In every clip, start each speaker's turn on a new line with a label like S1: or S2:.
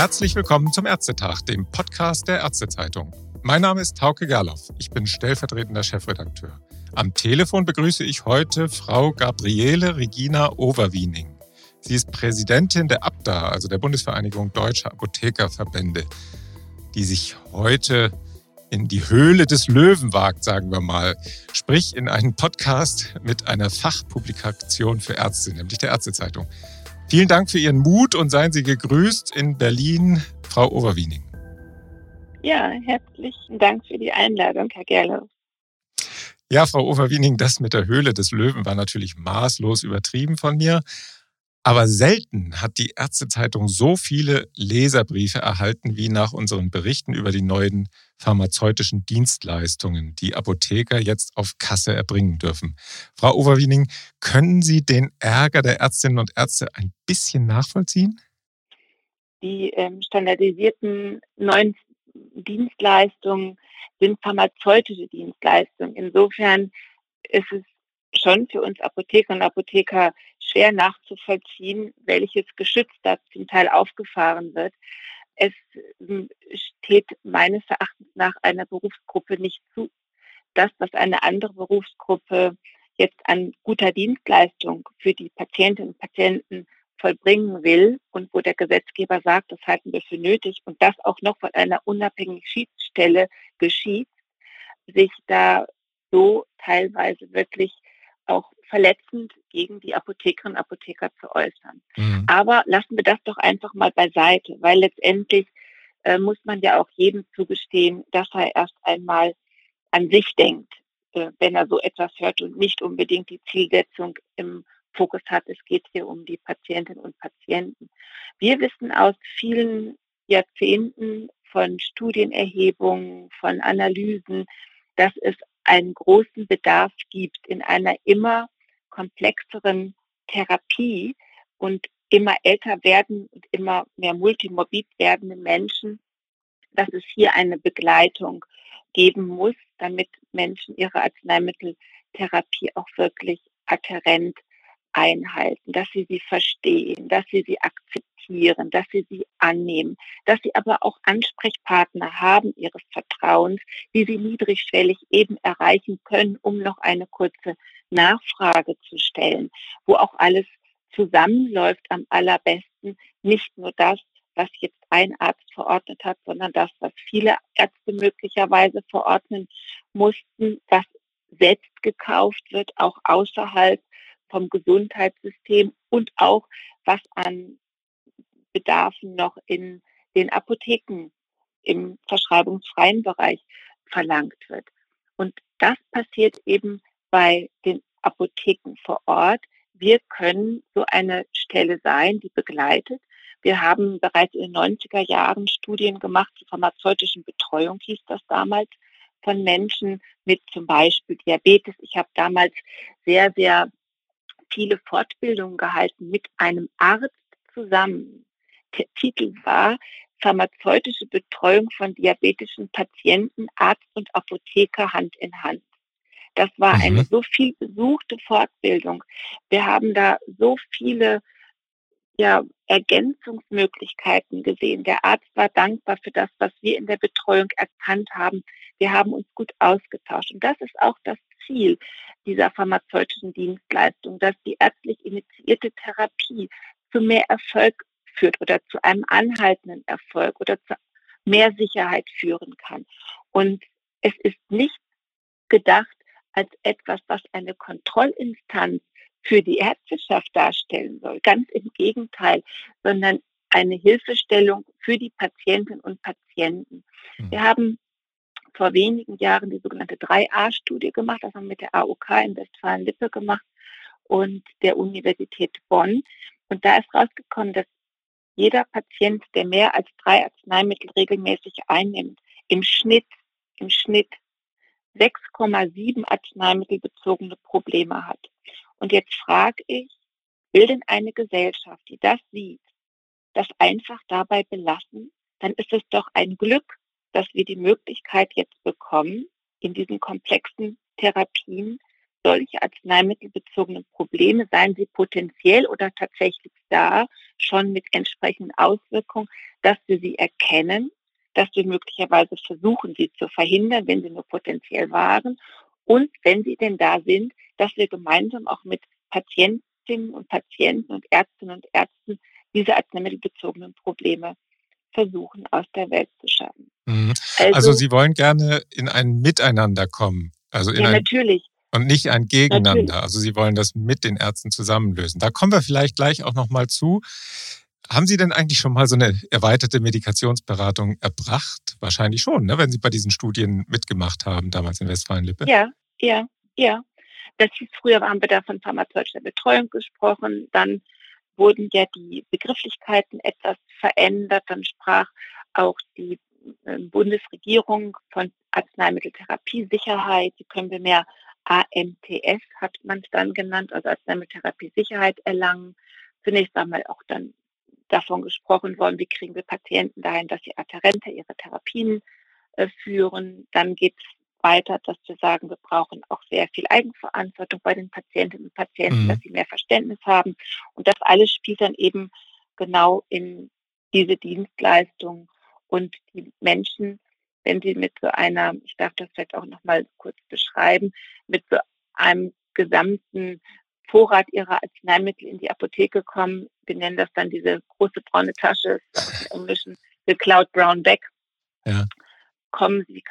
S1: Herzlich willkommen zum Ärztetag, dem Podcast der Ärztezeitung. Mein Name ist Tauke Gerloff. Ich bin stellvertretender Chefredakteur. Am Telefon begrüße ich heute Frau Gabriele Regina Overwiening. Sie ist Präsidentin der ABDA, also der Bundesvereinigung Deutscher Apothekerverbände, die sich heute in die Höhle des Löwen wagt, sagen wir mal. Sprich in einen Podcast mit einer Fachpublikation für Ärzte, nämlich der Ärztezeitung. Vielen Dank für Ihren Mut und seien Sie gegrüßt in Berlin, Frau Overwiening.
S2: Ja, herzlichen Dank für die Einladung, Herr Gerloff.
S1: Ja, Frau Overwiening, das mit der Höhle des Löwen war natürlich maßlos übertrieben von mir. Aber selten hat die Ärztezeitung so viele Leserbriefe erhalten wie nach unseren Berichten über die neuen pharmazeutischen Dienstleistungen, die Apotheker jetzt auf Kasse erbringen dürfen. Frau Overwiening, können Sie den Ärger der Ärztinnen und Ärzte ein bisschen nachvollziehen?
S2: Die ähm, standardisierten neuen Dienstleistungen sind pharmazeutische Dienstleistungen. Insofern ist es schon für uns Apotheker und Apotheker schwer nachzuvollziehen, welches Geschütz da zum Teil aufgefahren wird. Es hm, steht meines Erachtens nach einer Berufsgruppe nicht zu, das, was eine andere Berufsgruppe jetzt an guter Dienstleistung für die Patientinnen und Patienten vollbringen will und wo der Gesetzgeber sagt, das halten wir für nötig und das auch noch von einer unabhängigen Schiedsstelle geschieht, sich da so teilweise wirklich auch verletzend gegen die Apothekerinnen und Apotheker zu äußern. Mhm. Aber lassen wir das doch einfach mal beiseite, weil letztendlich äh, muss man ja auch jedem zugestehen, dass er erst einmal an sich denkt, äh, wenn er so etwas hört und nicht unbedingt die Zielsetzung im Fokus hat. Es geht hier um die Patientinnen und Patienten. Wir wissen aus vielen Jahrzehnten von Studienerhebungen, von Analysen, dass es einen großen Bedarf gibt in einer immer komplexeren Therapie und immer älter werden und immer mehr multimorbid werdende Menschen, dass es hier eine Begleitung geben muss, damit Menschen ihre Arzneimitteltherapie auch wirklich adherent einhalten, dass sie sie verstehen, dass sie sie akzeptieren, dass sie sie annehmen, dass sie aber auch Ansprechpartner haben ihres Vertrauens, die sie niedrigschwellig eben erreichen können, um noch eine kurze Nachfrage zu stellen, wo auch alles zusammenläuft am allerbesten, nicht nur das, was jetzt ein Arzt verordnet hat, sondern das, was viele Ärzte möglicherweise verordnen mussten, was selbst gekauft wird, auch außerhalb vom Gesundheitssystem und auch was an Bedarfen noch in den Apotheken im verschreibungsfreien Bereich verlangt wird. Und das passiert eben bei den Apotheken vor Ort. Wir können so eine Stelle sein, die begleitet. Wir haben bereits in den 90er Jahren Studien gemacht zur pharmazeutischen Betreuung, hieß das damals, von Menschen mit zum Beispiel Diabetes. Ich habe damals sehr, sehr viele Fortbildungen gehalten mit einem Arzt zusammen. Der Titel war Pharmazeutische Betreuung von diabetischen Patienten, Arzt und Apotheker Hand in Hand. Das war mhm. eine so viel besuchte Fortbildung. Wir haben da so viele ja, Ergänzungsmöglichkeiten gesehen. Der Arzt war dankbar für das, was wir in der Betreuung erkannt haben. Wir haben uns gut ausgetauscht. Und das ist auch das Ziel dieser pharmazeutischen Dienstleistung, dass die ärztlich initiierte Therapie zu mehr Erfolg führt oder zu einem anhaltenden Erfolg oder zu mehr Sicherheit führen kann. Und es ist nicht gedacht als etwas, was eine Kontrollinstanz für die Ärzteschaft darstellen soll. Ganz im Gegenteil, sondern eine Hilfestellung für die Patientinnen und Patienten. Mhm. Wir haben vor wenigen Jahren die sogenannte 3a-Studie gemacht. Das haben wir mit der AOK in Westfalen-Lippe gemacht und der Universität Bonn. Und da ist rausgekommen, dass jeder Patient, der mehr als drei Arzneimittel regelmäßig einnimmt, im Schnitt, im Schnitt 6,7 arzneimittelbezogene Probleme hat. Und jetzt frage ich, will denn eine Gesellschaft, die das sieht, das einfach dabei belassen? Dann ist es doch ein Glück, dass wir die Möglichkeit jetzt bekommen, in diesen komplexen Therapien solche arzneimittelbezogenen Probleme, seien sie potenziell oder tatsächlich da, schon mit entsprechenden Auswirkungen, dass wir sie erkennen, dass wir möglicherweise versuchen, sie zu verhindern, wenn sie nur potenziell waren. Und wenn sie denn da sind, dass wir gemeinsam auch mit Patientinnen und Patienten und Ärztinnen und Ärzten diese arzneimittelbezogenen Probleme versuchen aus der Welt zu schaffen.
S1: Mhm. Also, also, Sie wollen gerne in ein Miteinander kommen. Also in
S2: ja,
S1: ein,
S2: natürlich.
S1: Und nicht ein Gegeneinander. Natürlich. Also Sie wollen das mit den Ärzten zusammenlösen. Da kommen wir vielleicht gleich auch nochmal zu. Haben Sie denn eigentlich schon mal so eine erweiterte Medikationsberatung erbracht? Wahrscheinlich schon, ne? wenn Sie bei diesen Studien mitgemacht haben, damals in Westfalen-Lippe.
S2: Ja, ja, ja. Das hieß, früher haben wir da von pharmazeutischer Betreuung gesprochen. Dann wurden ja die Begrifflichkeiten etwas verändert. Dann sprach auch die ähm, Bundesregierung von Arzneimitteltherapiesicherheit. Sie können wir mehr AMTS hat man es dann genannt, also Arzneimitteltherapiesicherheit erlangen. Zunächst einmal auch dann davon gesprochen worden, wie kriegen wir Patienten dahin, dass sie adherenter ihre Therapien äh, führen. Dann geht es weiter, dass wir sagen, wir brauchen auch sehr viel Eigenverantwortung bei den Patientinnen und Patienten, mhm. dass sie mehr Verständnis haben. Und das alles spielt dann eben genau in diese Dienstleistung. Und die Menschen, wenn sie mit so einer, ich darf das vielleicht auch nochmal kurz beschreiben, mit so einem gesamten Vorrat ihrer Arzneimittel in die Apotheke kommen. Wir nennen das dann diese große braune Tasche, dem Englischen the Cloud Brown Bag. Ja. Kommen sie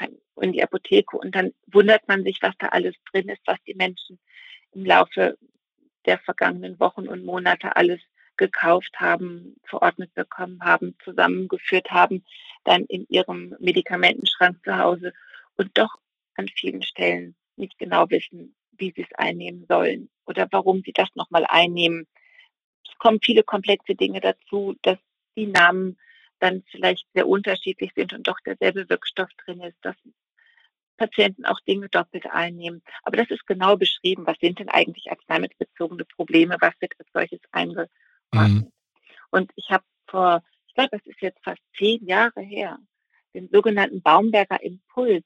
S2: in die Apotheke und dann wundert man sich, was da alles drin ist, was die Menschen im Laufe der vergangenen Wochen und Monate alles gekauft haben, verordnet bekommen haben, zusammengeführt haben, dann in ihrem Medikamentenschrank zu Hause und doch an vielen Stellen nicht genau wissen, wie sie es einnehmen sollen oder warum sie das nochmal einnehmen. Es kommen viele komplexe Dinge dazu, dass die Namen dann vielleicht sehr unterschiedlich sind und doch derselbe Wirkstoff drin ist, dass Patienten auch Dinge doppelt einnehmen. Aber das ist genau beschrieben, was sind denn eigentlich arzneimittelbezogene Probleme, was wird als solches eingeordnet. Mhm. Und ich habe vor, ich glaube, es ist jetzt fast zehn Jahre her, den sogenannten Baumberger Impuls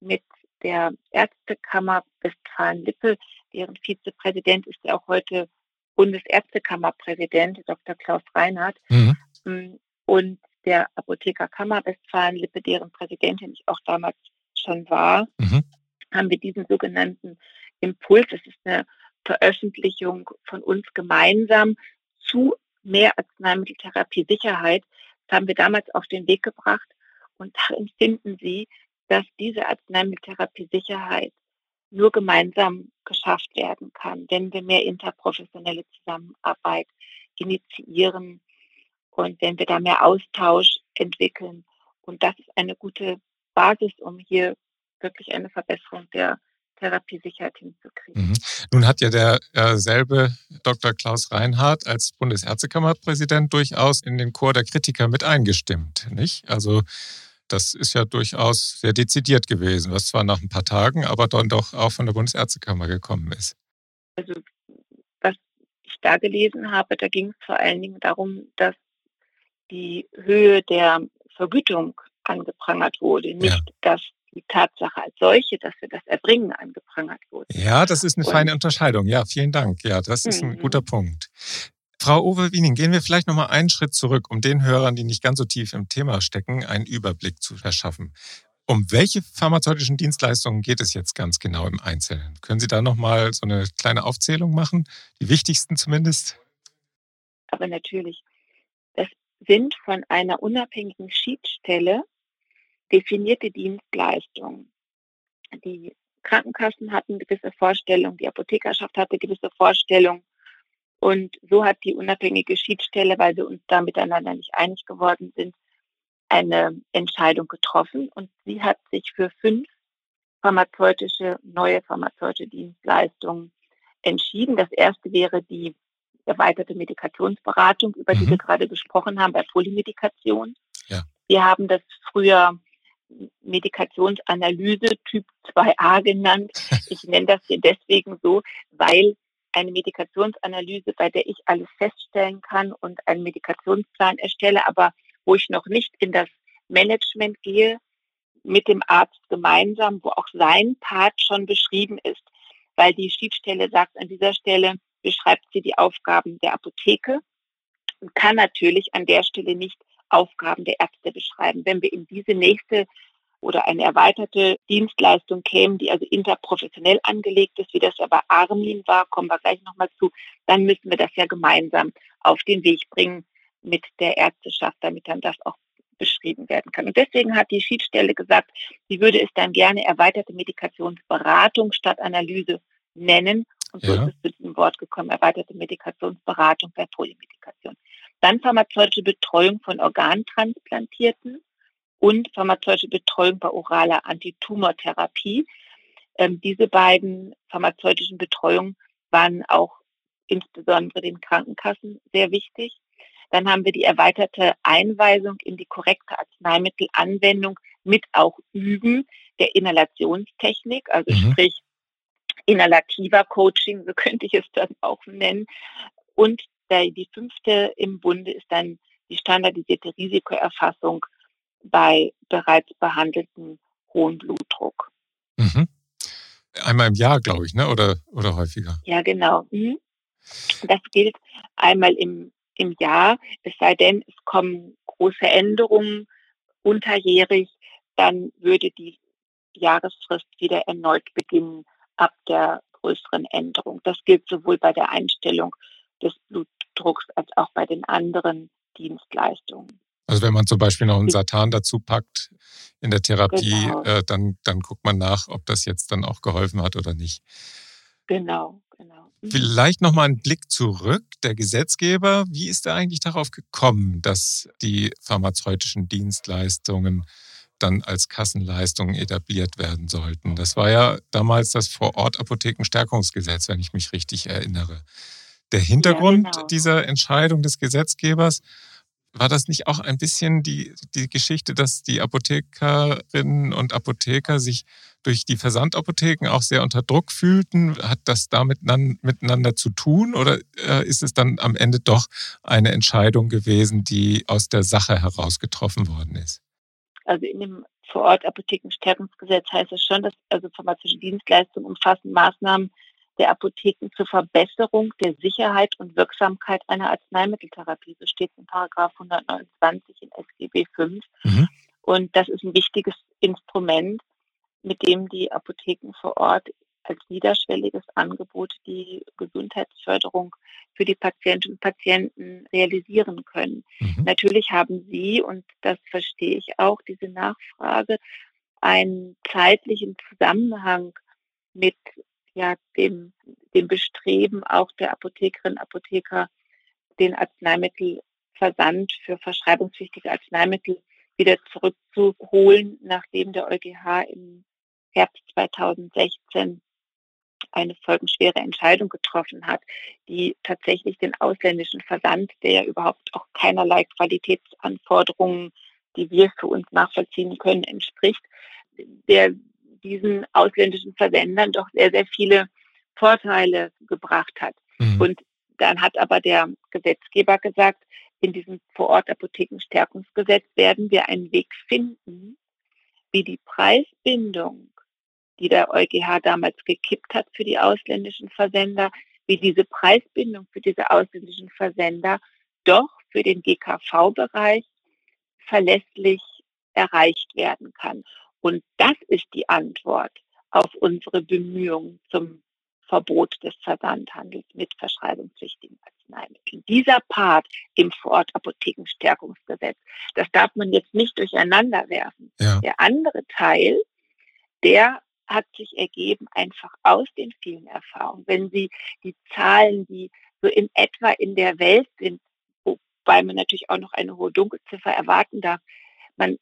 S2: mit der Ärztekammer Westfalen-Lippe, deren Vizepräsident ist ja auch heute Bundesärztekammerpräsident, Dr. Klaus Reinhardt, mhm. Und der Apothekerkammer Westfalen-Lippe, deren Präsidentin ich auch damals schon war, mhm. haben wir diesen sogenannten Impuls, das ist eine Veröffentlichung von uns gemeinsam zu mehr Arzneimitteltherapie-Sicherheit. Das haben wir damals auf den Weg gebracht und darin finden Sie, dass diese Arzneimitteltherapie-Sicherheit nur gemeinsam geschafft werden kann, wenn wir mehr interprofessionelle Zusammenarbeit initiieren und wenn wir da mehr Austausch entwickeln. Und das ist eine gute Basis, um hier wirklich eine Verbesserung der Therapiesicherheit hinzukriegen. Mhm.
S1: Nun hat ja derselbe äh, Dr. Klaus Reinhardt als Bundesärztekammerpräsident durchaus in den Chor der Kritiker mit eingestimmt, nicht? Also das ist ja durchaus sehr dezidiert gewesen, was zwar nach ein paar Tagen, aber dann doch auch von der Bundesärztekammer gekommen ist.
S2: Also was ich da gelesen habe, da ging es vor allen Dingen darum, dass die Höhe der Vergütung angeprangert wurde, nicht ja. dass die Tatsache als solche, dass wir das Erbringen angeprangert wurde.
S1: Ja, das ist eine Und, feine Unterscheidung. Ja, vielen Dank. Ja, das ist ein guter mhm. Punkt. Frau Owe-Wiening, gehen wir vielleicht noch mal einen Schritt zurück, um den Hörern, die nicht ganz so tief im Thema stecken, einen Überblick zu verschaffen. Um welche pharmazeutischen Dienstleistungen geht es jetzt ganz genau im Einzelnen? Können Sie da noch mal so eine kleine Aufzählung machen, die wichtigsten zumindest?
S2: Aber natürlich. Das sind von einer unabhängigen Schiedsstelle definierte Dienstleistungen. Die Krankenkassen hatten gewisse Vorstellungen, die Apothekerschaft hatte gewisse Vorstellungen. Und so hat die unabhängige Schiedsstelle, weil wir uns da miteinander nicht einig geworden sind, eine Entscheidung getroffen. Und sie hat sich für fünf pharmazeutische, neue pharmazeutische Dienstleistungen entschieden. Das erste wäre die erweiterte Medikationsberatung, über die mhm. wir gerade gesprochen haben, bei Polymedikation. Ja. Wir haben das früher Medikationsanalyse Typ 2a genannt. Ich nenne das hier deswegen so, weil eine Medikationsanalyse, bei der ich alles feststellen kann und einen Medikationsplan erstelle, aber wo ich noch nicht in das Management gehe, mit dem Arzt gemeinsam, wo auch sein Part schon beschrieben ist, weil die Schiedsstelle sagt an dieser Stelle, beschreibt sie die Aufgaben der Apotheke, und kann natürlich an der Stelle nicht Aufgaben der Ärzte beschreiben. Wenn wir in diese nächste oder eine erweiterte Dienstleistung kämen, die also interprofessionell angelegt ist, wie das ja bei Armin war, kommen wir gleich nochmal zu, dann müssen wir das ja gemeinsam auf den Weg bringen mit der Ärzteschaft, damit dann das auch beschrieben werden kann. Und deswegen hat die Schiedsstelle gesagt, sie würde es dann gerne erweiterte Medikationsberatung statt Analyse nennen. Und so ja. ist es zu diesem Wort gekommen, erweiterte Medikationsberatung bei Polymedikation. Dann pharmazeutische Betreuung von Organtransplantierten und pharmazeutische Betreuung bei oraler Antitumortherapie. Ähm, diese beiden pharmazeutischen Betreuungen waren auch insbesondere den Krankenkassen sehr wichtig. Dann haben wir die erweiterte Einweisung in die korrekte Arzneimittelanwendung mit auch Üben der Inhalationstechnik, also mhm. sprich inhalativer Coaching, so könnte ich es dann auch nennen. Und die fünfte im Bunde ist dann die standardisierte Risikoerfassung bei bereits behandelten hohen Blutdruck.
S1: Mhm. Einmal im Jahr, glaube ich, ne? oder, oder häufiger?
S2: Ja, genau. Mhm. Das gilt einmal im, im Jahr, es sei denn, es kommen große Änderungen unterjährig, dann würde die Jahresfrist wieder erneut beginnen ab der größeren Änderung. Das gilt sowohl bei der Einstellung des Blutdrucks als auch bei den anderen Dienstleistungen.
S1: Also wenn man zum Beispiel noch einen Satan dazu packt in der Therapie, genau. äh, dann, dann guckt man nach, ob das jetzt dann auch geholfen hat oder nicht.
S2: Genau, genau.
S1: Mhm. Vielleicht nochmal einen Blick zurück. Der Gesetzgeber, wie ist er eigentlich darauf gekommen, dass die pharmazeutischen Dienstleistungen dann als Kassenleistungen etabliert werden sollten? Das war ja damals das Vorort-Apothekenstärkungsgesetz, wenn ich mich richtig erinnere. Der Hintergrund ja, genau. dieser Entscheidung des Gesetzgebers war das nicht auch ein bisschen die, die Geschichte, dass die Apothekerinnen und Apotheker sich durch die Versandapotheken auch sehr unter Druck fühlten? Hat das damit miteinander zu tun oder äh, ist es dann am Ende doch eine Entscheidung gewesen, die aus der Sache heraus getroffen worden ist?
S2: Also in dem Vorort-Apothekenstärkungsgesetz heißt es schon, dass also pharmazeutische Dienstleistungen umfassen Maßnahmen, der Apotheken zur Verbesserung der Sicherheit und Wirksamkeit einer Arzneimitteltherapie. So steht es in Paragraph 129 in SGB 5. Mhm. Und das ist ein wichtiges Instrument, mit dem die Apotheken vor Ort als niederschwelliges Angebot die Gesundheitsförderung für die Patientinnen und Patienten realisieren können. Mhm. Natürlich haben Sie, und das verstehe ich auch, diese Nachfrage, einen zeitlichen Zusammenhang mit ja dem, dem Bestreben auch der Apothekerinnen und Apotheker, den Arzneimittelversand für verschreibungspflichtige Arzneimittel wieder zurückzuholen, nachdem der EuGH im Herbst 2016 eine folgenschwere Entscheidung getroffen hat, die tatsächlich den ausländischen Versand, der ja überhaupt auch keinerlei Qualitätsanforderungen, die wir für uns nachvollziehen können, entspricht, der diesen ausländischen Versendern doch sehr, sehr viele Vorteile gebracht hat. Mhm. Und dann hat aber der Gesetzgeber gesagt, in diesem Vorort-Apothekenstärkungsgesetz werden wir einen Weg finden, wie die Preisbindung, die der EuGH damals gekippt hat für die ausländischen Versender, wie diese Preisbindung für diese ausländischen Versender doch für den GKV-Bereich verlässlich erreicht werden kann. Und das ist die Antwort auf unsere Bemühungen zum Verbot des Versandhandels mit verschreibungspflichtigen Arzneimitteln. Dieser Part im Vorortapothekenstärkungsgesetz, das darf man jetzt nicht durcheinander werfen. Ja. Der andere Teil, der hat sich ergeben einfach aus den vielen Erfahrungen. Wenn Sie die Zahlen, die so in etwa in der Welt sind, wobei man natürlich auch noch eine hohe Dunkelziffer erwarten darf, man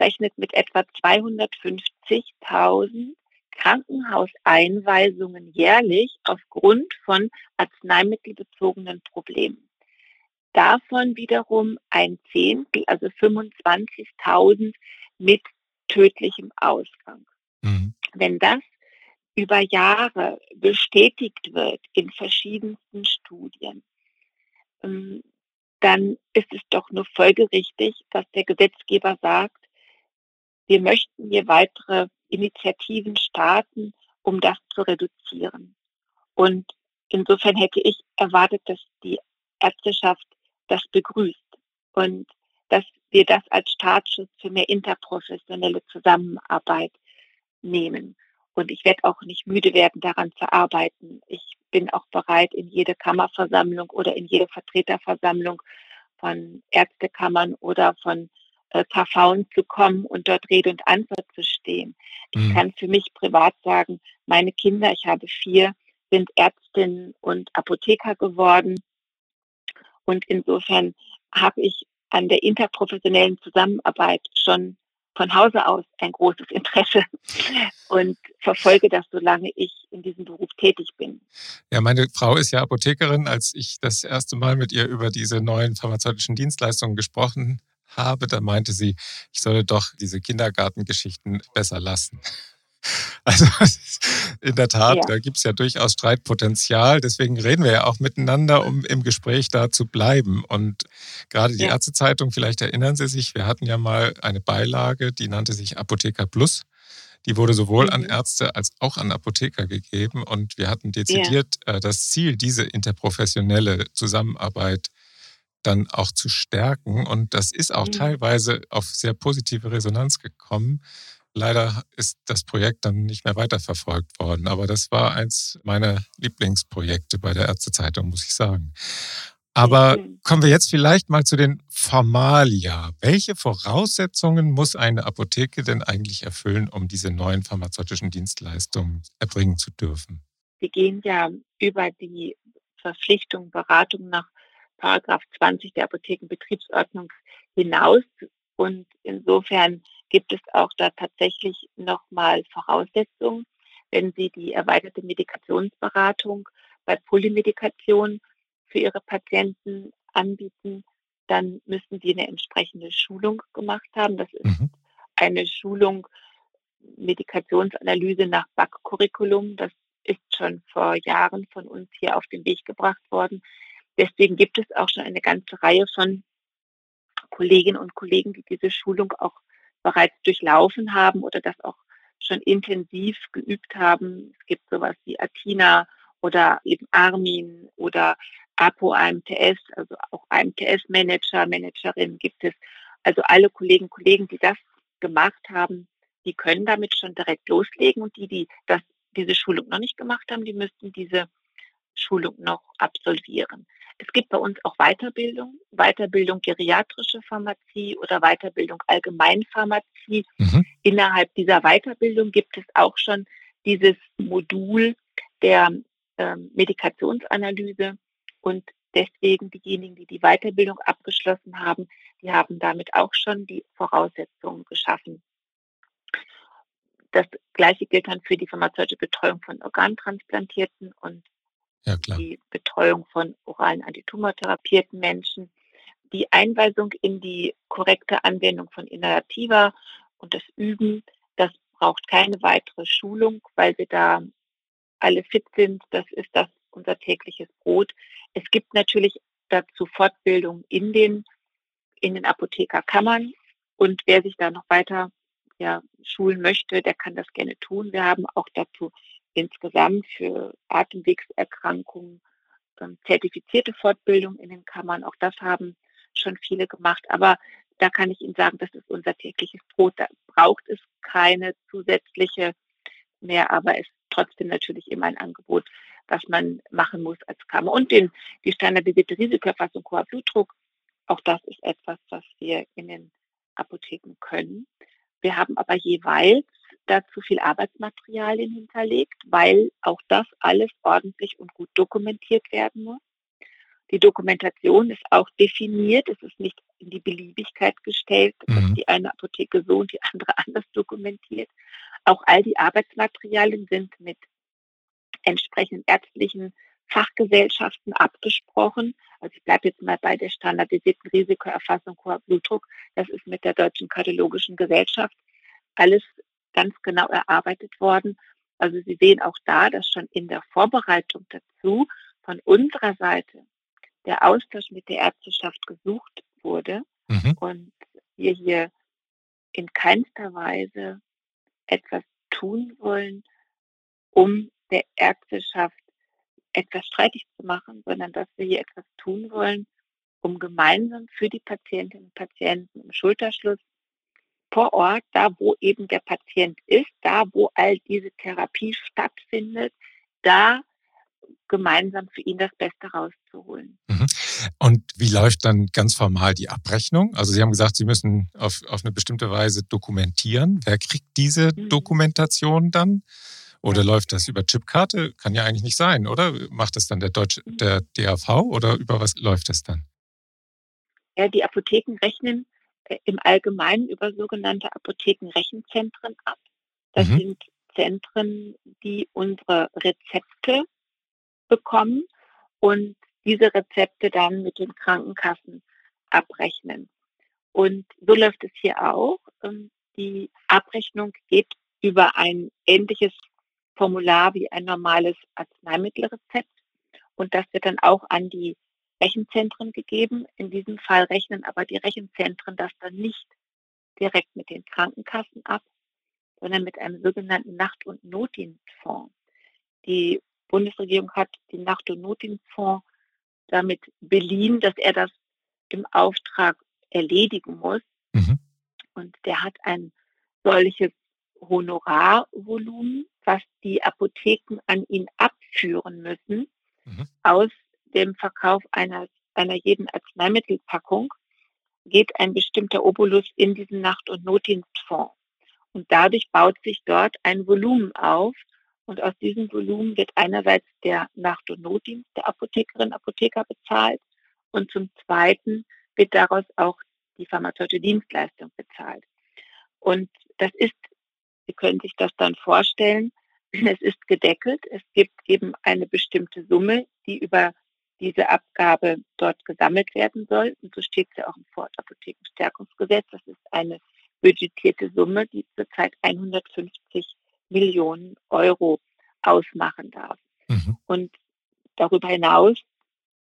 S2: rechnet mit etwa 250.000 Krankenhauseinweisungen jährlich aufgrund von arzneimittelbezogenen Problemen. Davon wiederum ein Zehntel, also 25.000 mit tödlichem Ausgang. Mhm. Wenn das über Jahre bestätigt wird in verschiedensten Studien, ähm, dann ist es doch nur folgerichtig, dass der Gesetzgeber sagt, wir möchten hier weitere Initiativen starten, um das zu reduzieren. Und insofern hätte ich erwartet, dass die Ärzteschaft das begrüßt und dass wir das als Startschuss für mehr interprofessionelle Zusammenarbeit nehmen. Und ich werde auch nicht müde werden, daran zu arbeiten. Ich bin auch bereit, in jede Kammerversammlung oder in jede Vertreterversammlung von Ärztekammern oder von äh, KVen zu kommen und dort Rede und Antwort zu stehen. Ich mhm. kann für mich privat sagen, meine Kinder, ich habe vier, sind Ärztinnen und Apotheker geworden. Und insofern habe ich an der interprofessionellen Zusammenarbeit schon von Hause aus ein großes Interesse und verfolge das, solange ich in diesem Beruf tätig bin.
S1: Ja, meine Frau ist ja Apothekerin. Als ich das erste Mal mit ihr über diese neuen pharmazeutischen Dienstleistungen gesprochen habe, da meinte sie, ich solle doch diese Kindergartengeschichten besser lassen. Also in der Tat, ja. da gibt es ja durchaus Streitpotenzial. Deswegen reden wir ja auch miteinander, um im Gespräch da zu bleiben. Und gerade die ja. Ärztezeitung, vielleicht erinnern Sie sich, wir hatten ja mal eine Beilage, die nannte sich Apotheker Plus. Die wurde sowohl an mhm. Ärzte als auch an Apotheker gegeben. Und wir hatten dezidiert ja. Äh, das Ziel, diese interprofessionelle Zusammenarbeit dann auch zu stärken. Und das ist auch mhm. teilweise auf sehr positive Resonanz gekommen. Leider ist das Projekt dann nicht mehr weiterverfolgt worden, aber das war eins meiner Lieblingsprojekte bei der Ärztezeitung, muss ich sagen. Aber kommen wir jetzt vielleicht mal zu den Formalia. Welche Voraussetzungen muss eine Apotheke denn eigentlich erfüllen, um diese neuen pharmazeutischen Dienstleistungen erbringen zu dürfen?
S2: Sie gehen ja über die Verpflichtung, Beratung nach Paragraph 20 der Apothekenbetriebsordnung hinaus. Und insofern gibt es auch da tatsächlich nochmal Voraussetzungen. Wenn Sie die erweiterte Medikationsberatung bei Polymedikation für Ihre Patienten anbieten, dann müssen Sie eine entsprechende Schulung gemacht haben. Das ist mhm. eine Schulung Medikationsanalyse nach BAC-Curriculum. Das ist schon vor Jahren von uns hier auf den Weg gebracht worden. Deswegen gibt es auch schon eine ganze Reihe von Kolleginnen und Kollegen, die diese Schulung auch bereits durchlaufen haben oder das auch schon intensiv geübt haben. Es gibt sowas wie Atina oder eben Armin oder APO AMTS, also auch AMTS-Manager, Managerinnen gibt es. Also alle Kollegen, Kollegen, die das gemacht haben, die können damit schon direkt loslegen und die, die das, diese Schulung noch nicht gemacht haben, die müssten diese Schulung noch absolvieren. Es gibt bei uns auch Weiterbildung, Weiterbildung geriatrische Pharmazie oder Weiterbildung Allgemeinpharmazie. Mhm. Innerhalb dieser Weiterbildung gibt es auch schon dieses Modul der ähm, Medikationsanalyse und deswegen diejenigen, die die Weiterbildung abgeschlossen haben, die haben damit auch schon die Voraussetzungen geschaffen. Das Gleiche gilt dann für die pharmazeutische Betreuung von Organtransplantierten und ja, die Betreuung von oralen antitumortherapierten Menschen, die Einweisung in die korrekte Anwendung von Inhalativa und das Üben, das braucht keine weitere Schulung, weil wir da alle fit sind. Das ist das unser tägliches Brot. Es gibt natürlich dazu Fortbildung in den, in den Apothekerkammern. Und wer sich da noch weiter ja, schulen möchte, der kann das gerne tun. Wir haben auch dazu insgesamt für Atemwegserkrankungen ähm, zertifizierte Fortbildung in den Kammern. Auch das haben schon viele gemacht. Aber da kann ich Ihnen sagen, das ist unser tägliches Brot. Da braucht es keine zusätzliche mehr, aber es ist trotzdem natürlich immer ein Angebot, was man machen muss als Kammer. Und den, die standardisierte Risikoerfassung hoher Blutdruck, auch das ist etwas, was wir in den Apotheken können. Wir haben aber jeweils dazu viel Arbeitsmaterialien hinterlegt, weil auch das alles ordentlich und gut dokumentiert werden muss. Die Dokumentation ist auch definiert, es ist nicht in die Beliebigkeit gestellt, dass mhm. die eine Apotheke so und die andere anders dokumentiert. Auch all die Arbeitsmaterialien sind mit entsprechenden ärztlichen Fachgesellschaften abgesprochen. Also ich bleibe jetzt mal bei der standardisierten Risikoerfassung Blutdruck. Das ist mit der Deutschen Kardiologischen Gesellschaft alles ganz genau erarbeitet worden. Also Sie sehen auch da, dass schon in der Vorbereitung dazu von unserer Seite der Austausch mit der Ärzteschaft gesucht wurde mhm. und wir hier in keinster Weise etwas tun wollen, um der Ärzteschaft etwas streitig zu machen, sondern dass wir hier etwas tun wollen, um gemeinsam für die Patientinnen und Patienten im Schulterschluss vor Ort, da wo eben der Patient ist, da wo all diese Therapie stattfindet, da gemeinsam für ihn das Beste rauszuholen.
S1: Mhm. Und wie läuft dann ganz formal die Abrechnung? Also Sie haben gesagt, Sie müssen auf, auf eine bestimmte Weise dokumentieren. Wer kriegt diese mhm. Dokumentation dann? Oder läuft das über Chipkarte? Kann ja eigentlich nicht sein, oder? Macht das dann der Deutsche, mhm. der DAV oder über was läuft das dann?
S2: Ja, die Apotheken rechnen im Allgemeinen über sogenannte Apothekenrechenzentren ab. Das mhm. sind Zentren, die unsere Rezepte bekommen und diese Rezepte dann mit den Krankenkassen abrechnen. Und so läuft es hier auch. Ähm, die Abrechnung geht über ein ähnliches Formular wie ein normales Arzneimittelrezept. Und das wird dann auch an die Rechenzentren gegeben. In diesem Fall rechnen aber die Rechenzentren das dann nicht direkt mit den Krankenkassen ab, sondern mit einem sogenannten Nacht- und Notdienstfonds. Die Bundesregierung hat den Nacht- und Notdienstfonds damit beliehen, dass er das im Auftrag erledigen muss. Mhm. Und der hat ein solches Honorarvolumen, was die Apotheken an ihn abführen müssen, mhm. aus dem Verkauf einer, einer jeden Arzneimittelpackung geht ein bestimmter Obolus in diesen Nacht- und Notdienstfonds. Und dadurch baut sich dort ein Volumen auf. Und aus diesem Volumen wird einerseits der Nacht- und Notdienst der Apothekerin, Apotheker bezahlt. Und zum Zweiten wird daraus auch die pharmazeutische Dienstleistung bezahlt. Und das ist, Sie können sich das dann vorstellen, es ist gedeckelt. Es gibt eben eine bestimmte Summe, die über diese Abgabe dort gesammelt werden soll. Und so steht es ja auch im Vorortapothekenstärkungsgesetz. Das ist eine budgetierte Summe, die zurzeit 150 Millionen Euro ausmachen darf. Mhm. Und darüber hinaus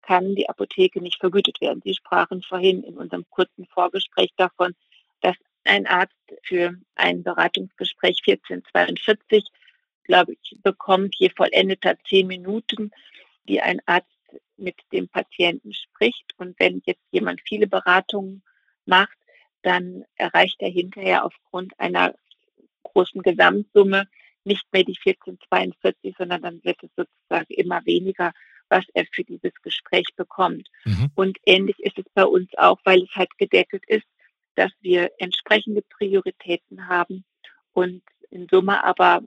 S2: kann die Apotheke nicht vergütet werden. Sie sprachen vorhin in unserem kurzen Vorgespräch davon, dass ein Arzt für ein Beratungsgespräch 1442, glaube ich, bekommt je vollendeter zehn Minuten, die ein Arzt mit dem Patienten spricht. Und wenn jetzt jemand viele Beratungen macht, dann erreicht er hinterher aufgrund einer großen Gesamtsumme nicht mehr die 1442, sondern dann wird es sozusagen immer weniger, was er für dieses Gespräch bekommt. Mhm. Und ähnlich ist es bei uns auch, weil es halt gedeckelt ist, dass wir entsprechende Prioritäten haben und in Summe aber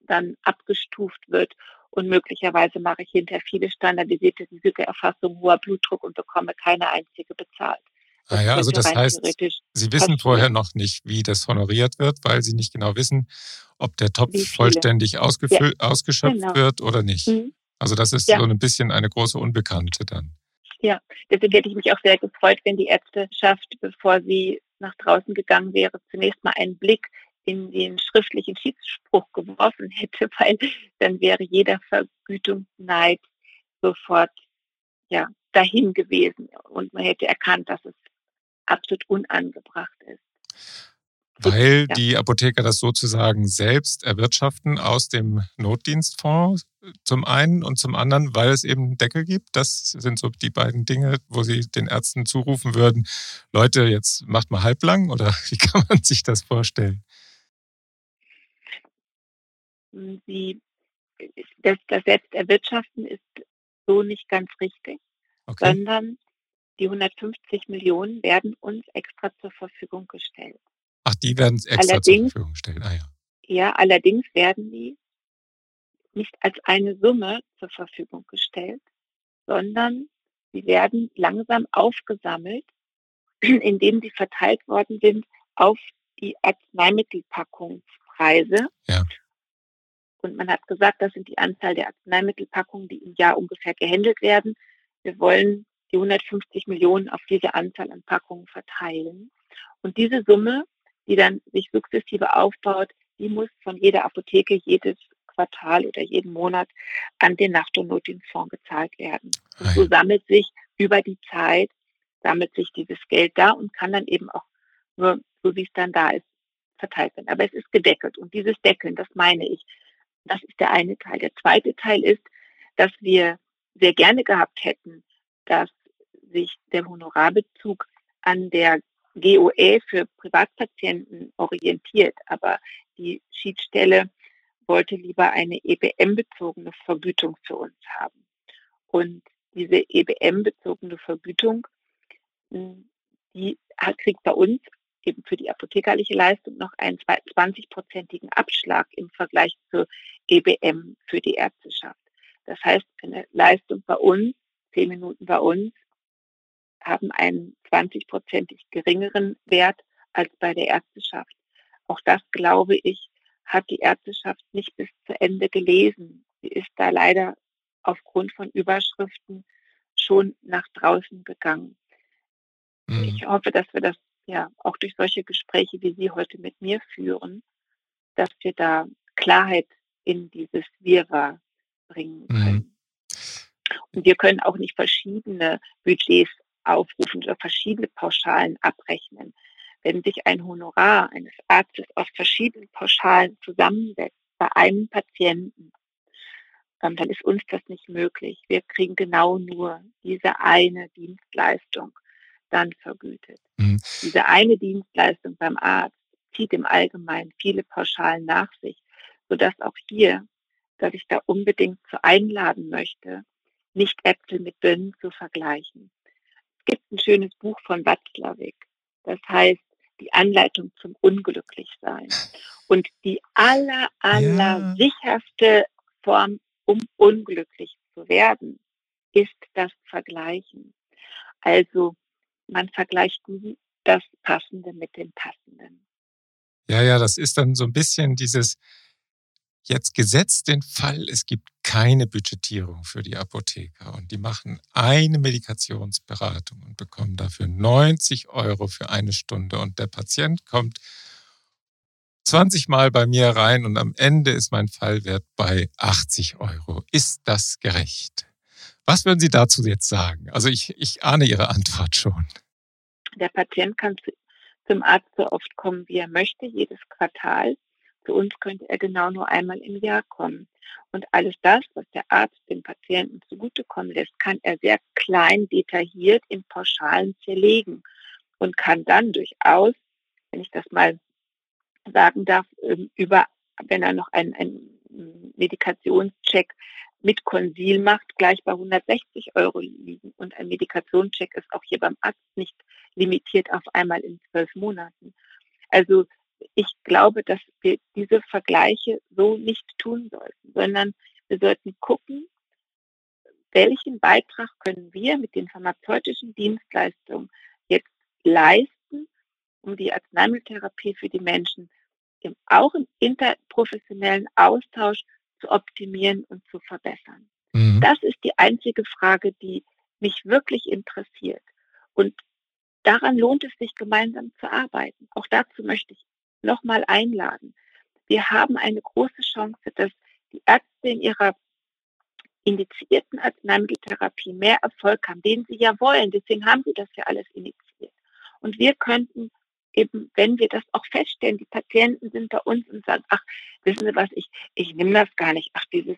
S2: dann abgestuft wird und möglicherweise mache ich hinterher viele standardisierte Risikoerfassungen, hoher Blutdruck und bekomme keine einzige bezahlt.
S1: Das ah ja, also das heißt, Sie wissen vorher noch nicht, wie das honoriert wird, weil Sie nicht genau wissen, ob der Topf vollständig ausgefüllt, ja. ausgeschöpft genau. wird oder nicht. Mhm. Also das ist ja. so ein bisschen eine große Unbekannte dann.
S2: Ja, deswegen hätte ich mich auch sehr gefreut, wenn die Ärzteschaft, bevor sie nach draußen gegangen wäre, zunächst mal einen Blick in den schriftlichen Schiedsspruch geworfen hätte, weil dann wäre jeder Vergütungsneid sofort ja, dahin gewesen und man hätte erkannt, dass es absolut unangebracht ist.
S1: Weil ja. die Apotheker das sozusagen selbst erwirtschaften aus dem Notdienstfonds zum einen und zum anderen, weil es eben einen Deckel gibt. Das sind so die beiden Dinge, wo sie den Ärzten zurufen würden, Leute, jetzt macht mal halblang oder wie kann man sich das vorstellen?
S2: Sie, das, das Selbsterwirtschaften ist so nicht ganz richtig, okay. sondern die 150 Millionen werden uns extra zur Verfügung gestellt.
S1: Ach, die werden extra allerdings, zur Verfügung gestellt. Ah, ja.
S2: ja, allerdings werden die nicht als eine Summe zur Verfügung gestellt, sondern sie werden langsam aufgesammelt, indem sie verteilt worden sind auf die Arzneimittelpackungspreise. Ja. Und man hat gesagt, das sind die Anzahl der Arzneimittelpackungen, die im Jahr ungefähr gehandelt werden. Wir wollen die 150 Millionen auf diese Anzahl an Packungen verteilen. Und diese Summe, die dann sich sukzessive aufbaut, die muss von jeder Apotheke jedes Quartal oder jeden Monat an den Nacht- und Notdienstfonds gezahlt werden. Und so sammelt sich über die Zeit, sammelt sich dieses Geld da und kann dann eben auch nur, so wie es dann da ist, verteilt werden. Aber es ist gedeckelt. Und dieses Deckeln, das meine ich, das ist der eine Teil. Der zweite Teil ist, dass wir sehr gerne gehabt hätten, dass sich der Honorarbezug an der GOE für Privatpatienten orientiert, aber die Schiedsstelle wollte lieber eine EBM-bezogene Vergütung für uns haben. Und diese EBM-bezogene Vergütung, die kriegt bei uns eben für die apothekerliche Leistung noch einen 20-prozentigen Abschlag im Vergleich zur EBM für die Ärzteschaft. Das heißt, eine Leistung bei uns, zehn Minuten bei uns, haben einen 20-prozentig geringeren Wert als bei der Ärzteschaft. Auch das, glaube ich, hat die Ärzteschaft nicht bis zu Ende gelesen. Sie ist da leider aufgrund von Überschriften schon nach draußen gegangen. Mhm. Ich hoffe, dass wir das ja auch durch solche Gespräche, wie Sie heute mit mir führen, dass wir da Klarheit in dieses Wirrwarr bringen mhm. können. Mhm. Und wir können auch nicht verschiedene Budgets aufrufen oder verschiedene Pauschalen abrechnen. Wenn sich ein Honorar eines Arztes aus verschiedenen Pauschalen zusammensetzt bei einem Patienten, ähm, dann ist uns das nicht möglich. Wir kriegen genau nur diese eine Dienstleistung dann vergütet. Mhm. Diese eine Dienstleistung beim Arzt zieht im Allgemeinen viele Pauschalen nach sich, sodass auch hier, dass ich da unbedingt zu einladen möchte, nicht Äpfel mit Birnen zu vergleichen. Es gibt ein schönes Buch von Watzlawick, das heißt die Anleitung zum Unglücklichsein. Und die aller, aller ja. sicherste Form, um unglücklich zu werden, ist das Vergleichen. Also man vergleicht das Passende mit dem Passenden.
S1: Ja, ja, das ist dann so ein bisschen dieses, jetzt gesetzt den Fall, es gibt keine Budgetierung für die Apotheker und die machen eine Medikationsberatung und bekommen dafür 90 Euro für eine Stunde und der Patient kommt 20 Mal bei mir rein und am Ende ist mein Fallwert bei 80 Euro. Ist das gerecht? Was würden Sie dazu jetzt sagen? Also ich, ich ahne Ihre Antwort schon.
S2: Der Patient kann zu, zum Arzt so oft kommen, wie er möchte, jedes Quartal. Zu uns könnte er genau nur einmal im Jahr kommen. Und alles das, was der Arzt dem Patienten zugutekommen lässt, kann er sehr klein detailliert in Pauschalen zerlegen und kann dann durchaus, wenn ich das mal sagen darf, ähm, über, wenn er noch einen, einen Medikationscheck mit Konsil macht, gleich bei 160 Euro liegen. Und ein Medikationscheck ist auch hier beim Arzt nicht limitiert auf einmal in zwölf Monaten. Also ich glaube, dass wir diese Vergleiche so nicht tun sollten, sondern wir sollten gucken, welchen Beitrag können wir mit den pharmazeutischen Dienstleistungen jetzt leisten, um die Arzneimitteltherapie für die Menschen im, auch im interprofessionellen Austausch zu optimieren und zu verbessern. Mhm. Das ist die einzige Frage, die mich wirklich interessiert. Und daran lohnt es sich, gemeinsam zu arbeiten. Auch dazu möchte ich nochmal einladen. Wir haben eine große Chance, dass die Ärzte in ihrer indizierten Arzneimitteltherapie mehr Erfolg haben, den sie ja wollen. Deswegen haben sie das ja alles initiiert. Und wir könnten eben, wenn wir das auch feststellen, die Patienten sind bei uns und sagen, ach, wissen Sie was, ich, ich nehme das gar nicht. Ach, dieses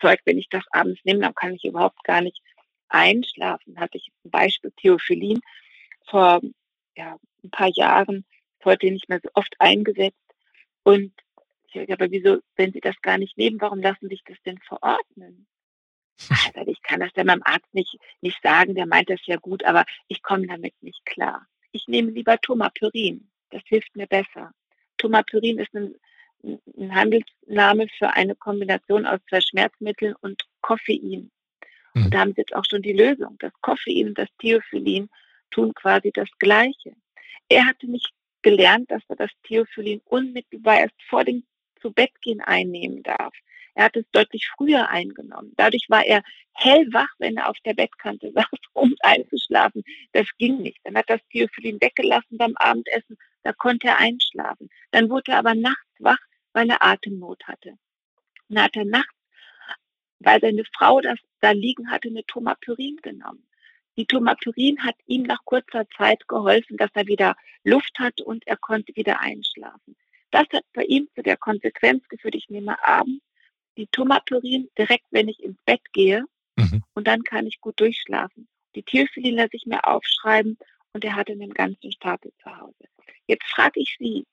S2: Zeug, wenn ich das abends nehme, dann kann ich überhaupt gar nicht einschlafen. Hatte ich ein Beispiel Theophyllin vor ja, ein paar Jahren, heute nicht mehr so oft eingesetzt. Und ich sage, aber wieso, wenn Sie das gar nicht nehmen, warum lassen sich das denn verordnen? Also ich kann das dann meinem Arzt nicht, nicht sagen, der meint das ja gut, aber ich komme damit nicht klar ich nehme lieber Tomapyrin. Das hilft mir besser. Tomapyrin ist ein, ein Handelsname für eine Kombination aus zwei Schmerzmitteln und Koffein. Mhm. Und da haben sie jetzt auch schon die Lösung. Das Koffein und das Theophyllin tun quasi das Gleiche. Er hatte nicht gelernt, dass er das Theophyllin unmittelbar erst vor dem zu Bett gehen einnehmen darf. Er hat es deutlich früher eingenommen. Dadurch war er hellwach, wenn er auf der Bettkante saß, um einzuschlafen. Das ging nicht. Dann hat das Theophyllin weggelassen beim Abendessen. Da konnte er einschlafen. Dann wurde er aber nachts wach, weil er Atemnot hatte. Dann hat er nachts, weil seine Frau das da liegen hatte, eine Tomapyrin genommen. Die Tomapyrin hat ihm nach kurzer Zeit geholfen, dass er wieder Luft hatte und er konnte wieder einschlafen. Das hat bei ihm zu der Konsequenz geführt, ich nehme abends die Tomaturin direkt, wenn ich ins Bett gehe. Mhm. Und dann kann ich gut durchschlafen. Die Tierfilin lasse ich mir aufschreiben und er hatte einen ganzen Stapel zu Hause. Jetzt frage ich Sie,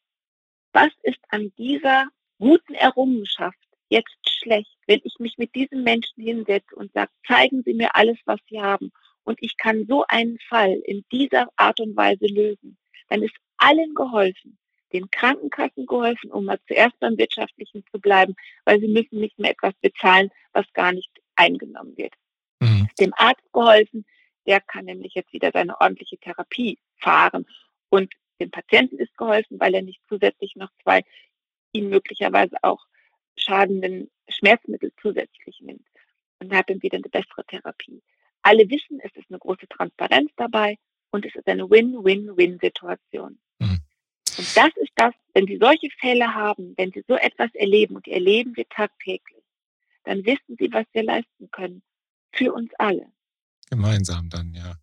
S2: was ist an dieser guten Errungenschaft jetzt schlecht, wenn ich mich mit diesem Menschen hinsetze und sage, zeigen Sie mir alles, was Sie haben und ich kann so einen Fall in dieser Art und Weise lösen, dann ist allen geholfen. Den Krankenkassen geholfen, um mal zuerst beim Wirtschaftlichen zu bleiben, weil sie müssen nicht mehr etwas bezahlen, was gar nicht eingenommen wird. Mhm. Dem Arzt geholfen, der kann nämlich jetzt wieder seine ordentliche Therapie fahren. Und dem Patienten ist geholfen, weil er nicht zusätzlich noch zwei ihm möglicherweise auch schadenden Schmerzmittel zusätzlich nimmt und hat dann wieder eine bessere Therapie. Alle wissen, es ist eine große Transparenz dabei und es ist eine Win-Win-Win-Situation. Mhm. Und das ist das, wenn Sie solche Fälle haben, wenn Sie so etwas erleben und die erleben wir tagtäglich, dann wissen Sie, was wir leisten können. Für uns alle.
S1: Gemeinsam dann, ja.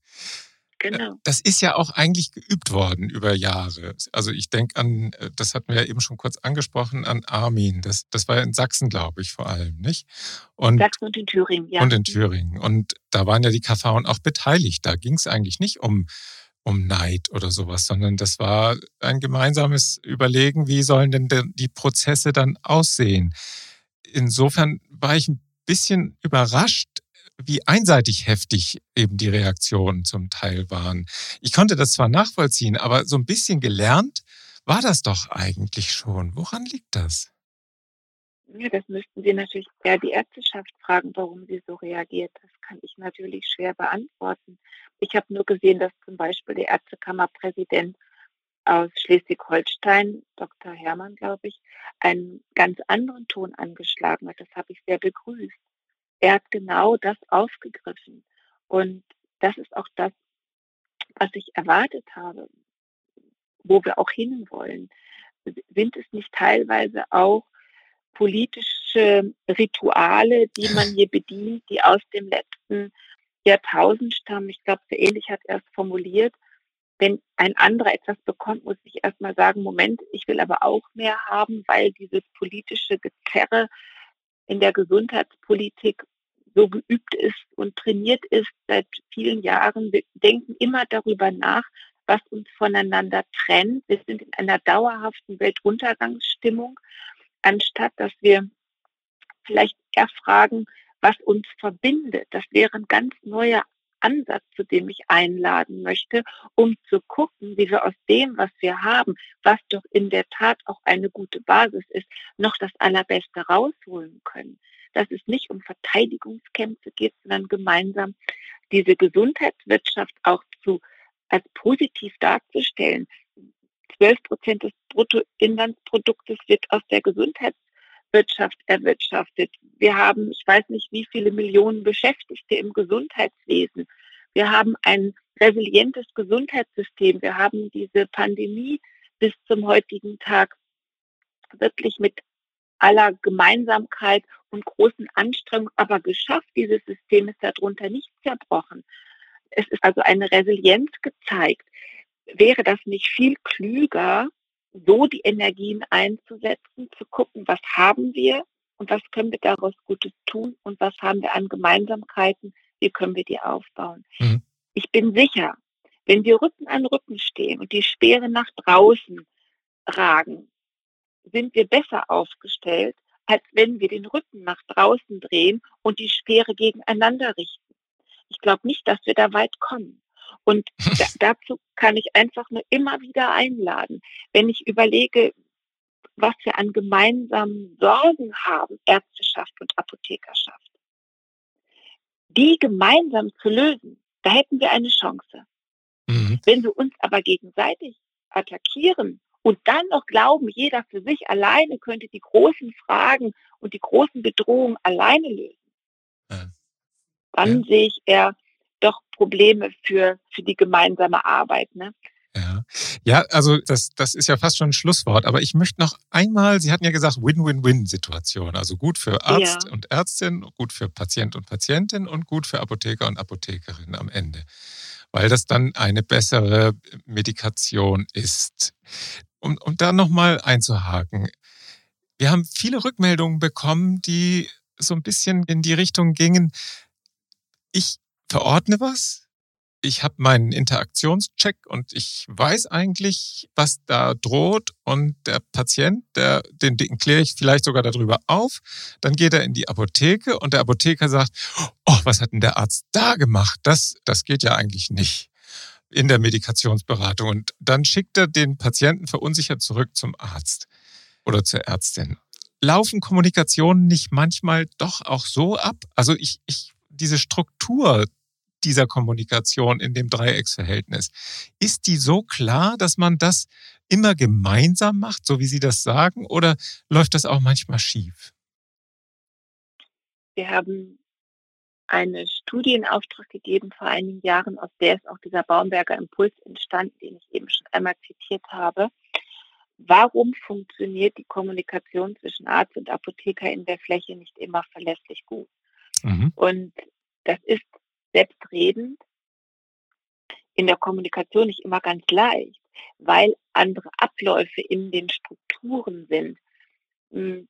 S1: Genau. Das ist ja auch eigentlich geübt worden über Jahre. Also ich denke an, äh, das hatten wir ja eben schon kurz angesprochen, an Armin. Das, das war ja in Sachsen, glaube ich, vor allem, nicht?
S2: Und, Sachsen und in Thüringen, ja.
S1: Und in Thüringen. Und da waren ja die KV auch beteiligt. Da ging es eigentlich nicht um, um Neid oder sowas, sondern das war ein gemeinsames Überlegen, wie sollen denn die Prozesse dann aussehen. Insofern war ich ein bisschen überrascht, wie einseitig heftig eben die Reaktionen zum Teil waren. Ich konnte das zwar nachvollziehen, aber so ein bisschen gelernt war das doch eigentlich schon. Woran liegt das?
S2: Ja, das müssten Sie natürlich eher die Ärzteschaft fragen, warum sie so reagiert. Das kann ich natürlich schwer beantworten. Ich habe nur gesehen, dass zum Beispiel der Ärztekammerpräsident aus Schleswig-Holstein, Dr. Hermann, glaube ich, einen ganz anderen Ton angeschlagen hat. Das habe ich sehr begrüßt er hat genau das aufgegriffen. Und das ist auch das, was ich erwartet habe, wo wir auch hinwollen. Sind es nicht teilweise auch politische Rituale, die man hier bedient, die aus dem letzten Jahrtausend stammen? Ich glaube, so ähnlich hat er es formuliert. Wenn ein anderer etwas bekommt, muss ich erstmal sagen, Moment, ich will aber auch mehr haben, weil dieses politische Gezerre in der Gesundheitspolitik so geübt ist und trainiert ist seit vielen Jahren. Wir denken immer darüber nach, was uns voneinander trennt. Wir sind in einer dauerhaften Weltuntergangsstimmung, anstatt dass wir vielleicht erfragen, was uns verbindet. Das wäre ein ganz neuer Ansatz, zu dem ich einladen möchte, um zu gucken, wie wir aus dem, was wir haben, was doch in der Tat auch eine gute Basis ist, noch das Allerbeste rausholen können. Dass es nicht um Verteidigungskämpfe geht, sondern gemeinsam diese Gesundheitswirtschaft auch zu als positiv darzustellen. 12 Prozent des Bruttoinlandsproduktes wird aus der Gesundheitswirtschaft erwirtschaftet. Wir haben, ich weiß nicht, wie viele Millionen Beschäftigte im Gesundheitswesen. Wir haben ein resilientes Gesundheitssystem. Wir haben diese Pandemie bis zum heutigen Tag wirklich mit aller Gemeinsamkeit und großen Anstrengungen aber geschafft. Dieses System ist darunter nicht zerbrochen. Es ist also eine Resilienz gezeigt. Wäre das nicht viel klüger, so die Energien einzusetzen, zu gucken, was haben wir und was können wir daraus Gutes tun und was haben wir an Gemeinsamkeiten, wie können wir die aufbauen. Mhm. Ich bin sicher, wenn wir Rücken an Rücken stehen und die Speere nach draußen ragen, sind wir besser aufgestellt, als wenn wir den Rücken nach draußen drehen und die Speere gegeneinander richten. Ich glaube nicht, dass wir da weit kommen. Und da, dazu kann ich einfach nur immer wieder einladen. Wenn ich überlege, was wir an gemeinsamen Sorgen haben, Ärzteschaft und Apothekerschaft, die gemeinsam zu lösen, da hätten wir eine Chance. Mhm. Wenn wir uns aber gegenseitig attackieren und dann noch glauben, jeder für sich alleine könnte die großen Fragen und die großen Bedrohungen alleine lösen, ja. dann ja. sehe ich eher doch Probleme für, für die gemeinsame Arbeit. Ne?
S1: Ja. ja, also das, das ist ja fast schon ein Schlusswort, aber ich möchte noch einmal, Sie hatten ja gesagt, Win-Win-Win-Situation. Also gut für Arzt ja. und Ärztin, gut für Patient und Patientin und gut für Apotheker und Apothekerin am Ende. Weil das dann eine bessere Medikation ist um, um da nochmal einzuhaken. Wir haben viele Rückmeldungen bekommen, die so ein bisschen in die Richtung gingen, ich verordne was, ich habe meinen Interaktionscheck und ich weiß eigentlich, was da droht und der Patient, der, den, den kläre ich vielleicht sogar darüber auf. Dann geht er in die Apotheke und der Apotheker sagt, oh, was hat denn der Arzt da gemacht? Das, das geht ja eigentlich nicht in der Medikationsberatung. Und dann schickt er den Patienten verunsichert zurück zum Arzt oder zur Ärztin. Laufen Kommunikationen nicht manchmal doch auch so ab? Also ich, ich diese Struktur dieser Kommunikation in dem Dreiecksverhältnis. Ist die so klar, dass man das immer gemeinsam macht, so wie Sie das sagen, oder läuft das auch manchmal schief?
S2: Wir haben eine Studie in Auftrag gegeben vor einigen Jahren, aus der ist auch dieser Baumberger Impuls entstanden, den ich eben schon einmal zitiert habe. Warum funktioniert die Kommunikation zwischen Arzt und Apotheker in der Fläche nicht immer verlässlich gut? Mhm. Und das ist selbstredend in der Kommunikation nicht immer ganz leicht, weil andere Abläufe in den Strukturen sind. Hm,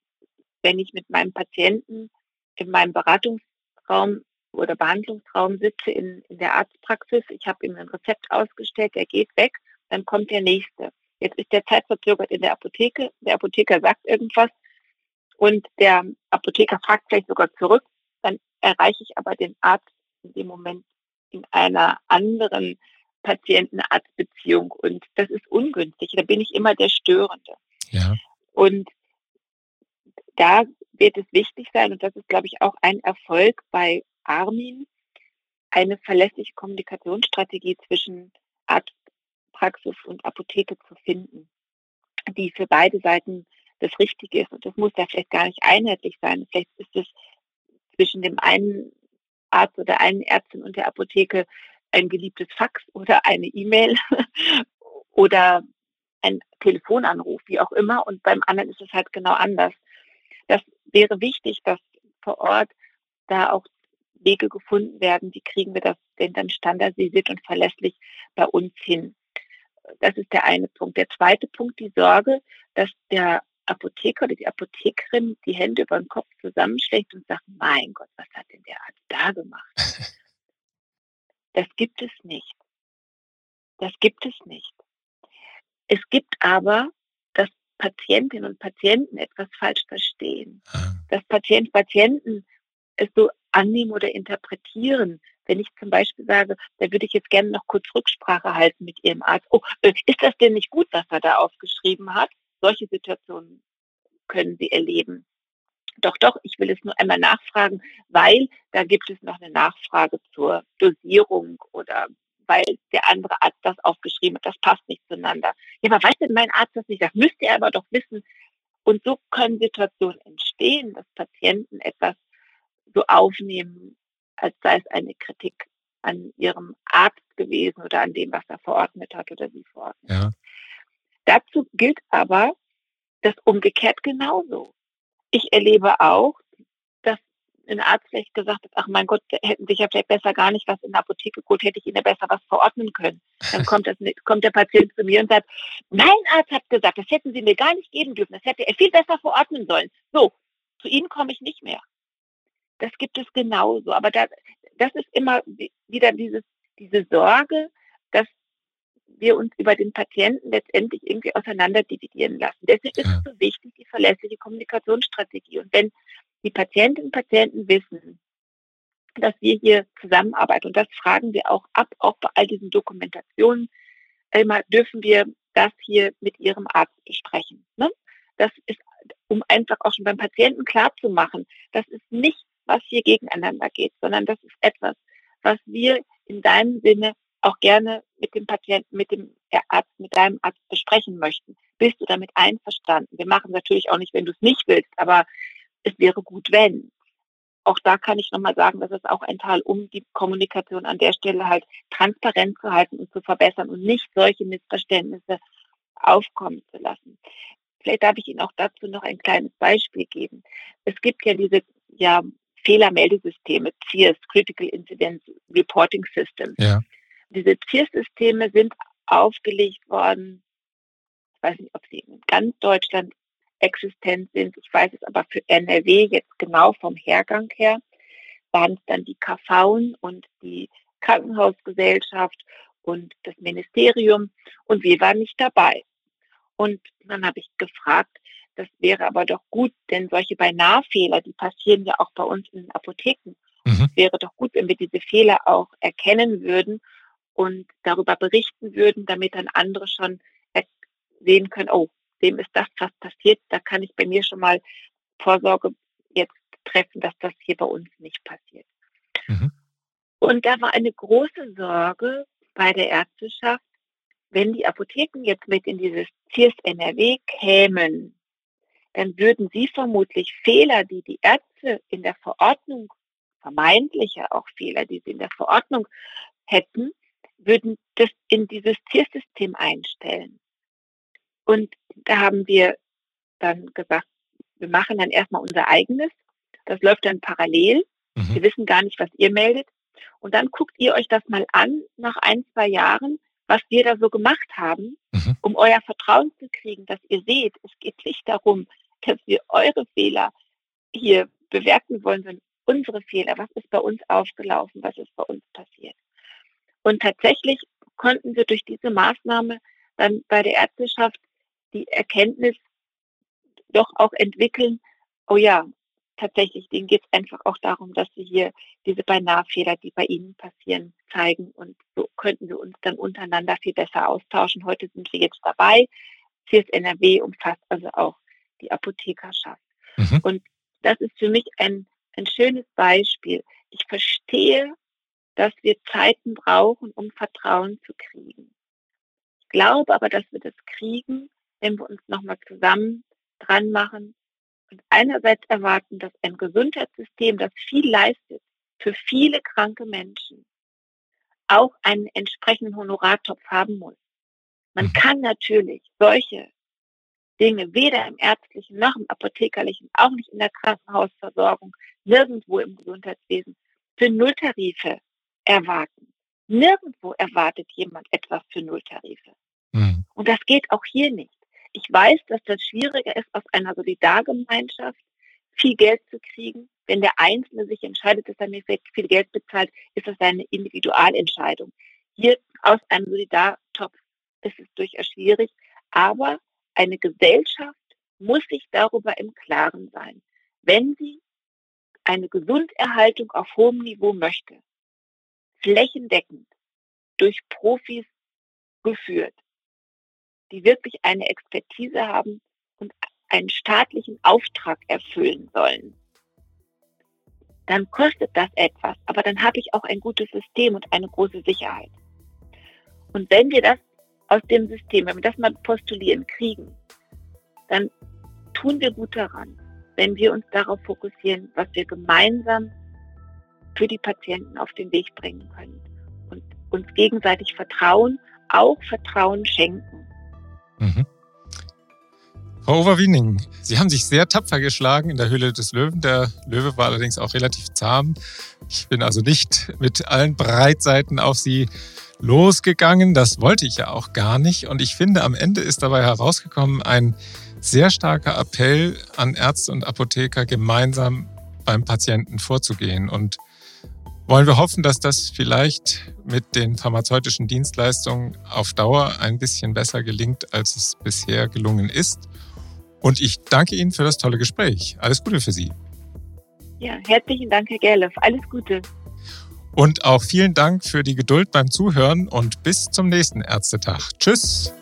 S2: wenn ich mit meinem Patienten in meinem Beratungsraum oder Behandlungsraum sitze in, in der Arztpraxis, ich habe ihm ein Rezept ausgestellt, er geht weg, dann kommt der nächste. Jetzt ist der zeitverzögert in der Apotheke, der Apotheker sagt irgendwas und der Apotheker fragt vielleicht sogar zurück, dann erreiche ich aber den Arzt in dem Moment in einer anderen Patienten-Arzt-Beziehung und das ist ungünstig. Da bin ich immer der Störende. Ja. Und da wird es wichtig sein, und das ist, glaube ich, auch ein Erfolg bei Armin, eine verlässliche Kommunikationsstrategie zwischen Arztpraxis und Apotheke zu finden, die für beide Seiten das Richtige ist. Und das muss ja vielleicht gar nicht einheitlich sein. Vielleicht ist es zwischen dem einen Arzt oder einen Ärztin und der Apotheke ein geliebtes Fax oder eine E-Mail oder ein Telefonanruf, wie auch immer. Und beim anderen ist es halt genau anders. Das wäre wichtig, dass vor Ort da auch Wege gefunden werden, wie kriegen wir das denn dann standardisiert und verlässlich bei uns hin. Das ist der eine Punkt. Der zweite Punkt, die Sorge, dass der Apotheker oder die Apothekerin die Hände über den Kopf zusammenschlägt und sagt, mein Gott, was hat denn der Arzt da gemacht? Das gibt es nicht. Das gibt es nicht. Es gibt aber, dass Patientinnen und Patienten etwas falsch verstehen. Ah. Dass Patient, Patienten es so annehmen oder interpretieren. Wenn ich zum Beispiel sage, da würde ich jetzt gerne noch kurz Rücksprache halten mit Ihrem Arzt. Oh, äh, ist das denn nicht gut, was er da aufgeschrieben hat? Solche Situationen können Sie erleben. Doch, doch, ich will es nur einmal nachfragen, weil da gibt es noch eine Nachfrage zur Dosierung oder weil der andere Arzt das aufgeschrieben hat, das passt nicht zueinander. Ja, aber weiß denn mein Arzt das nicht? Das müsste er aber doch wissen. Und so können Situationen entstehen, dass Patienten etwas so aufnehmen, als sei es eine Kritik an ihrem Arzt gewesen oder an dem, was er verordnet hat oder sie verordnet ja. Dazu gilt aber das umgekehrt genauso. Ich erlebe auch, dass ein Arzt vielleicht gesagt hat, ach mein Gott, hätten sich ja vielleicht besser gar nicht was in der Apotheke geholt, hätte ich Ihnen ja besser was verordnen können. Dann kommt, das, kommt der Patient zu mir und sagt, mein Arzt hat gesagt, das hätten Sie mir gar nicht geben dürfen, das hätte er viel besser verordnen sollen. So, zu Ihnen komme ich nicht mehr. Das gibt es genauso. Aber da, das ist immer wieder dieses, diese Sorge, wir uns über den Patienten letztendlich irgendwie auseinander dividieren lassen. Deswegen ist es so wichtig, die verlässliche Kommunikationsstrategie. Und wenn die Patientinnen und Patienten wissen, dass wir hier zusammenarbeiten, und das fragen wir auch ab, auch bei all diesen Dokumentationen, immer dürfen wir das hier mit Ihrem Arzt besprechen. Ne? Das ist, um einfach auch schon beim Patienten klarzumachen, das ist nicht, was hier gegeneinander geht, sondern das ist etwas, was wir in deinem Sinne auch gerne mit dem Patienten, mit dem Arzt, mit deinem Arzt besprechen möchten. Bist du damit einverstanden? Wir machen es natürlich auch nicht, wenn du es nicht willst, aber es wäre gut, wenn. Auch da kann ich nochmal sagen, das ist auch ein Teil, um die Kommunikation an der Stelle halt transparent zu halten und zu verbessern und nicht solche Missverständnisse aufkommen zu lassen. Vielleicht darf ich Ihnen auch dazu noch ein kleines Beispiel geben. Es gibt ja diese ja, Fehlermeldesysteme, CIRS, Critical Incident Reporting System. Ja. Diese CIRS-Systeme sind aufgelegt worden, ich weiß nicht, ob sie in ganz Deutschland existent sind, ich weiß es aber für NRW jetzt genau vom Hergang her, waren es dann die KV und die Krankenhausgesellschaft und das Ministerium und wir waren nicht dabei. Und dann habe ich gefragt, das wäre aber doch gut, denn solche Beinahe-Fehler, die passieren ja auch bei uns in den Apotheken. Mhm. Es wäre doch gut, wenn wir diese Fehler auch erkennen würden und darüber berichten würden, damit dann andere schon sehen können, oh, dem ist das was passiert, da kann ich bei mir schon mal Vorsorge jetzt treffen, dass das hier bei uns nicht passiert. Mhm. Und da war eine große Sorge bei der Ärzteschaft, wenn die Apotheken jetzt mit in dieses CIRS NRW kämen, dann würden sie vermutlich Fehler, die die Ärzte in der Verordnung, vermeintliche auch Fehler, die sie in der Verordnung hätten, würden das in dieses CIRS-System einstellen. Und da haben wir dann gesagt, wir machen dann erstmal unser eigenes. Das läuft dann parallel. Mhm. Wir wissen gar nicht, was ihr meldet. Und dann guckt ihr euch das mal an nach ein, zwei Jahren, was wir da so gemacht haben, mhm. um euer Vertrauen zu kriegen, dass ihr seht, es geht nicht darum, dass wir eure Fehler hier bewerten wollen, sondern unsere Fehler. Was ist bei uns aufgelaufen? Was ist bei uns passiert? Und tatsächlich konnten wir durch diese Maßnahme dann bei der Ärzteschaft die Erkenntnis doch auch entwickeln, oh ja, tatsächlich, denen geht es einfach auch darum, dass sie hier diese Beinahe-Fehler, die bei ihnen passieren, zeigen. Und so könnten wir uns dann untereinander viel besser austauschen. Heute sind wir jetzt dabei. CSNRW umfasst also auch die Apothekerschaft. Mhm. Und das ist für mich ein, ein schönes Beispiel. Ich verstehe, dass wir Zeiten brauchen, um Vertrauen zu kriegen. Ich glaube aber, dass wir das kriegen, wenn wir uns nochmal zusammen dran machen und einerseits erwarten, dass ein Gesundheitssystem, das viel leistet für viele kranke Menschen, auch einen entsprechenden Honorartopf haben muss. Man mhm. kann natürlich solche Dinge weder im ärztlichen noch im apothekerlichen, auch nicht in der Krankenhausversorgung, nirgendwo im Gesundheitswesen für Nulltarife erwarten. Nirgendwo erwartet jemand etwas für Nulltarife. Mhm. Und das geht auch hier nicht. Ich weiß, dass das schwieriger ist, aus einer Solidargemeinschaft viel Geld zu kriegen. Wenn der Einzelne sich entscheidet, dass er mir viel Geld bezahlt, ist das eine Individualentscheidung. Hier aus einem Solidartopf ist es durchaus schwierig, aber eine Gesellschaft muss sich darüber im Klaren sein. Wenn sie eine Gesunderhaltung auf hohem Niveau möchte, flächendeckend durch Profis geführt, die wirklich eine Expertise haben und einen staatlichen Auftrag erfüllen sollen, dann kostet das etwas, aber dann habe ich auch ein gutes System und eine große Sicherheit. Und wenn wir das aus dem System, wenn wir das mal postulieren, kriegen, dann tun wir gut daran, wenn wir uns darauf fokussieren, was wir gemeinsam für die Patienten auf den Weg bringen können und uns gegenseitig vertrauen, auch Vertrauen schenken. Mhm.
S1: Frau Overwiening, Sie haben sich sehr tapfer geschlagen in der Höhle des Löwen. Der Löwe war allerdings auch relativ zahm. Ich bin also nicht mit allen Breitseiten auf Sie losgegangen. Das wollte ich ja auch gar nicht. Und ich finde, am Ende ist dabei herausgekommen ein sehr starker Appell an Ärzte und Apotheker, gemeinsam beim Patienten vorzugehen. Und wollen wir hoffen, dass das vielleicht mit den pharmazeutischen Dienstleistungen auf Dauer ein bisschen besser gelingt, als es bisher gelungen ist. Und ich danke Ihnen für das tolle Gespräch. Alles Gute für Sie.
S2: Ja, herzlichen Dank, Herr Gerloff. Alles Gute.
S1: Und auch vielen Dank für die Geduld beim Zuhören und bis zum nächsten Ärztetag. Tschüss.